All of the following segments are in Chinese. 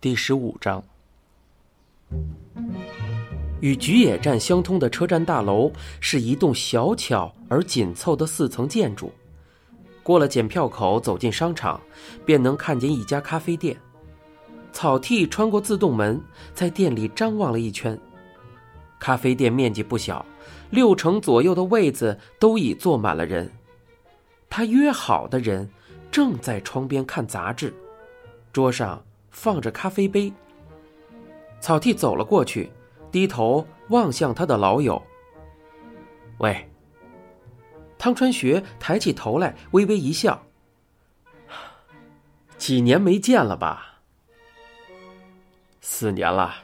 第十五章，与菊野站相通的车站大楼是一栋小巧而紧凑的四层建筑。过了检票口，走进商场，便能看见一家咖啡店。草剃穿过自动门，在店里张望了一圈。咖啡店面积不小，六成左右的位子都已坐满了人。他约好的人正在窗边看杂志，桌上。放着咖啡杯。草剃走了过去，低头望向他的老友。喂。汤川学抬起头来，微微一笑。几年没见了吧？四年了，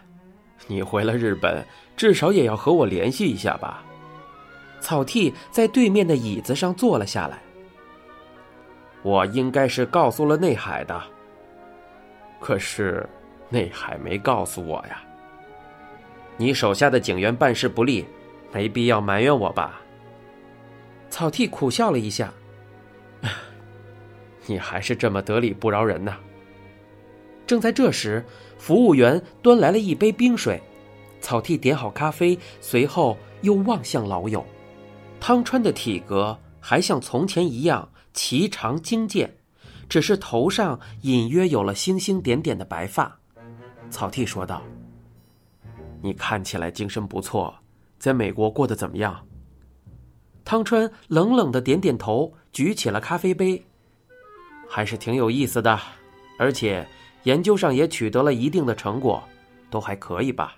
你回了日本，至少也要和我联系一下吧。草剃在对面的椅子上坐了下来。我应该是告诉了内海的。可是，内海没告诉我呀。你手下的警员办事不力，没必要埋怨我吧？草剃苦笑了一下。你还是这么得理不饶人呐。正在这时，服务员端来了一杯冰水，草剃点好咖啡，随后又望向老友。汤川的体格还像从前一样颀长精健。只是头上隐约有了星星点点的白发，草剃说道：“你看起来精神不错，在美国过得怎么样？”汤川冷冷的点点头，举起了咖啡杯：“还是挺有意思的，而且研究上也取得了一定的成果，都还可以吧。”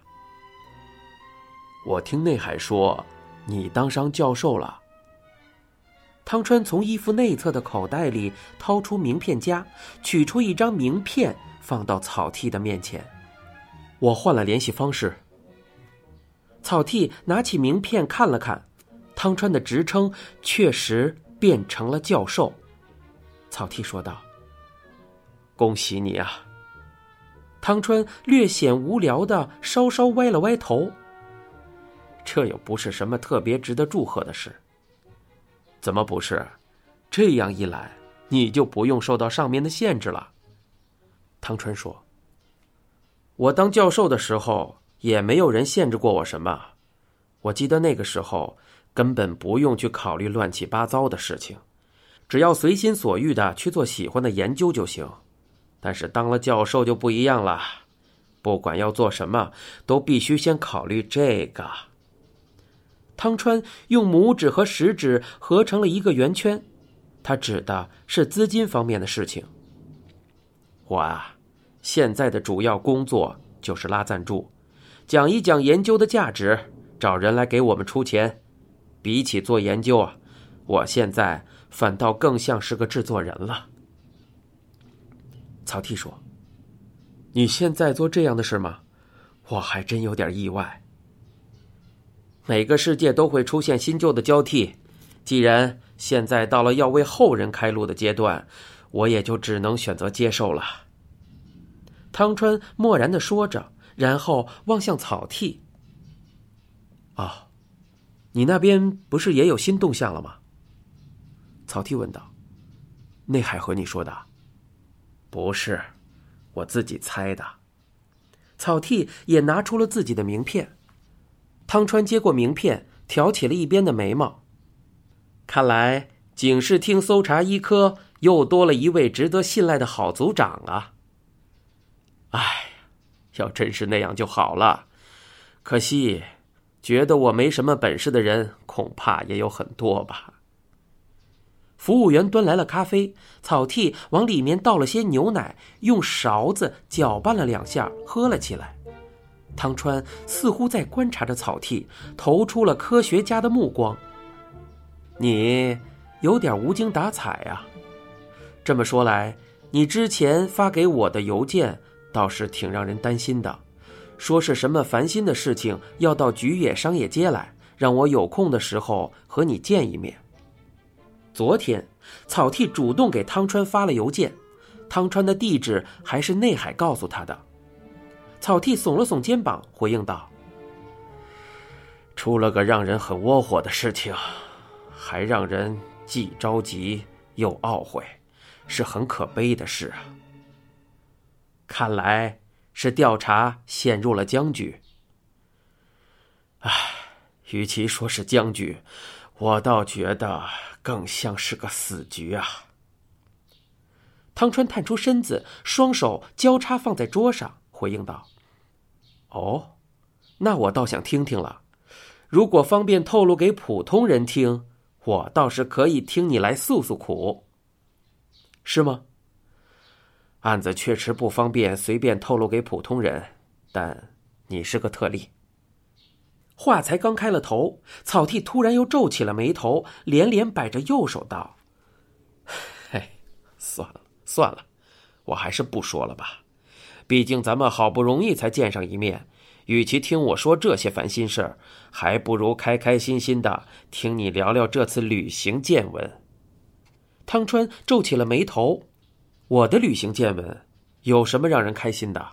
我听内海说，你当上教授了。汤川从衣服内侧的口袋里掏出名片夹，取出一张名片，放到草剃的面前。我换了联系方式。草剃拿起名片看了看，汤川的职称确实变成了教授。草剃说道：“恭喜你啊！”汤川略显无聊的稍稍歪了歪头。这又不是什么特别值得祝贺的事。怎么不是？这样一来，你就不用受到上面的限制了。汤川说：“我当教授的时候，也没有人限制过我什么。我记得那个时候，根本不用去考虑乱七八糟的事情，只要随心所欲的去做喜欢的研究就行。但是当了教授就不一样了，不管要做什么，都必须先考虑这个。”汤川用拇指和食指合成了一个圆圈，他指的是资金方面的事情。我啊，现在的主要工作就是拉赞助，讲一讲研究的价值，找人来给我们出钱。比起做研究啊，我现在反倒更像是个制作人了。曹丕说：“你现在做这样的事吗？我还真有点意外。”每个世界都会出现新旧的交替，既然现在到了要为后人开路的阶段，我也就只能选择接受了。汤川默然的说着，然后望向草剃。哦，你那边不是也有新动向了吗？草剃问道。内海和你说的？不是，我自己猜的。草剃也拿出了自己的名片。汤川接过名片，挑起了一边的眉毛。看来警视厅搜查一科又多了一位值得信赖的好组长啊！哎，要真是那样就好了。可惜，觉得我没什么本事的人，恐怕也有很多吧。服务员端来了咖啡，草剃往里面倒了些牛奶，用勺子搅拌了两下，喝了起来。汤川似乎在观察着草剃，投出了科学家的目光。你有点无精打采呀。这么说来，你之前发给我的邮件倒是挺让人担心的，说是什么烦心的事情要到菊野商业街来，让我有空的时候和你见一面。昨天，草剃主动给汤川发了邮件，汤川的地址还是内海告诉他的。草剃耸了耸肩膀，回应道：“出了个让人很窝火的事情，还让人既着急又懊悔，是很可悲的事啊。看来是调查陷入了僵局。唉，与其说是僵局，我倒觉得更像是个死局啊。汤川探出身子，双手交叉放在桌上，回应道：“哦，那我倒想听听了。如果方便透露给普通人听，我倒是可以听你来诉诉苦。是吗？案子确实不方便随便透露给普通人，但你是个特例。”话才刚开了头，草剃突然又皱起了眉头，连连摆着右手道：“嘿，算了算了，我还是不说了吧。毕竟咱们好不容易才见上一面，与其听我说这些烦心事儿，还不如开开心心的听你聊聊这次旅行见闻。”汤川皱起了眉头：“我的旅行见闻有什么让人开心的？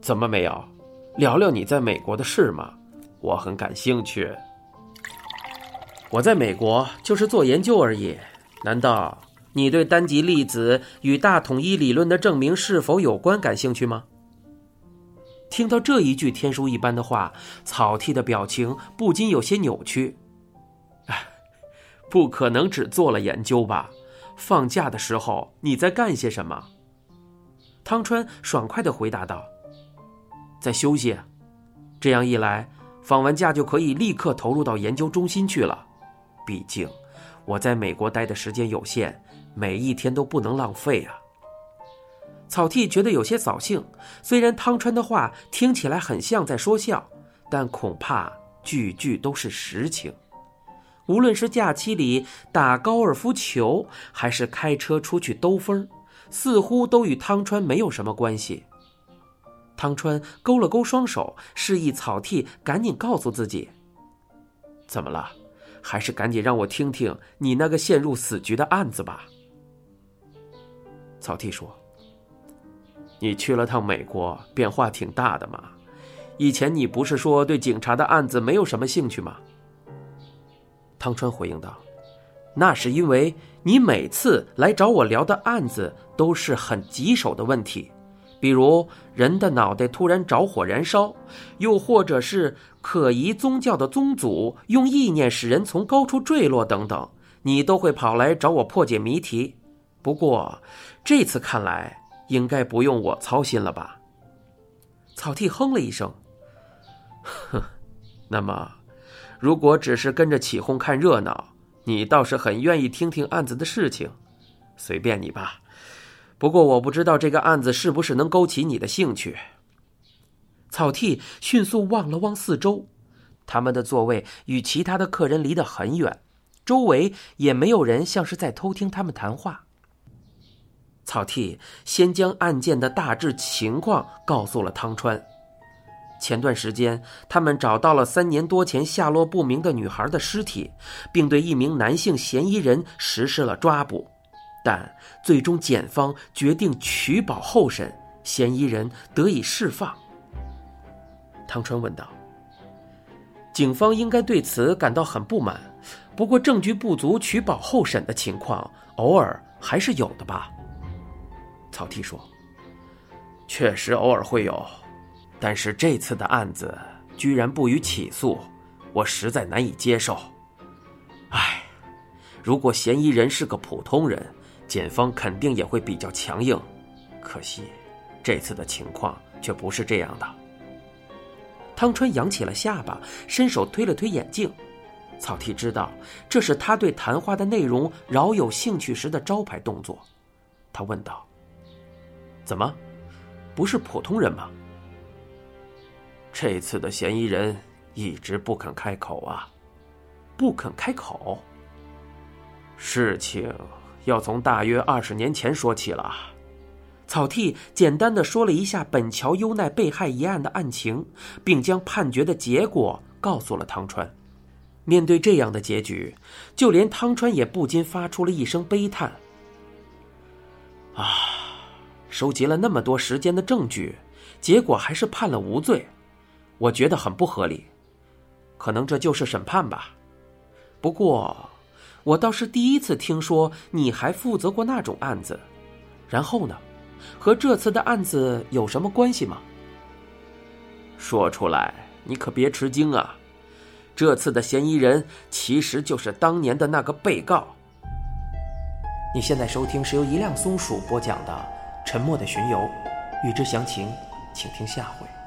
怎么没有？”聊聊你在美国的事嘛，我很感兴趣。我在美国就是做研究而已，难道你对单极粒子与大统一理论的证明是否有关感兴趣吗？听到这一句天书一般的话，草剃的表情不禁有些扭曲。不可能只做了研究吧？放假的时候你在干些什么？汤川爽快的回答道。在休息，这样一来，放完假就可以立刻投入到研究中心去了。毕竟，我在美国待的时间有限，每一天都不能浪费啊。草剃觉得有些扫兴，虽然汤川的话听起来很像在说笑，但恐怕句句都是实情。无论是假期里打高尔夫球，还是开车出去兜风，似乎都与汤川没有什么关系。汤川勾了勾双手，示意草剃赶紧告诉自己：“怎么了？还是赶紧让我听听你那个陷入死局的案子吧。”草剃说：“你去了趟美国，变化挺大的嘛。以前你不是说对警察的案子没有什么兴趣吗？”汤川回应道：“那是因为你每次来找我聊的案子都是很棘手的问题。”比如人的脑袋突然着火燃烧，又或者是可疑宗教的宗祖用意念使人从高处坠落等等，你都会跑来找我破解谜题。不过这次看来应该不用我操心了吧？草剃哼了一声，哼，那么如果只是跟着起哄看热闹，你倒是很愿意听听案子的事情，随便你吧。不过我不知道这个案子是不是能勾起你的兴趣。草剃迅速望了望四周，他们的座位与其他的客人离得很远，周围也没有人像是在偷听他们谈话。草剃先将案件的大致情况告诉了汤川。前段时间，他们找到了三年多前下落不明的女孩的尸体，并对一名男性嫌疑人实施了抓捕。但最终，检方决定取保候审，嫌疑人得以释放。汤川问道：“警方应该对此感到很不满，不过证据不足取保候审的情况，偶尔还是有的吧？”草剃说：“确实偶尔会有，但是这次的案子居然不予起诉，我实在难以接受。唉，如果嫌疑人是个普通人。”检方肯定也会比较强硬，可惜这次的情况却不是这样的。汤川扬起了下巴，伸手推了推眼镜。草剃知道这是他对谈话的内容饶有兴趣时的招牌动作。他问道：“怎么，不是普通人吗？”这次的嫌疑人一直不肯开口啊，不肯开口。事情。要从大约二十年前说起了。草剃简单的说了一下本桥优奈被害一案的案情，并将判决的结果告诉了汤川。面对这样的结局，就连汤川也不禁发出了一声悲叹：“啊，收集了那么多时间的证据结果还是判了无罪我觉得很不合理。可能这就是审判吧。不过我倒是第一次听说你还负责过那种案子。然后呢？和这次的案子有什么关系吗？说出来你可别吃惊啊！这次的嫌疑人其实就是当年的那个被告。你现在收听是由一辆松鼠播讲的沉默的巡游欲知详情请听下回。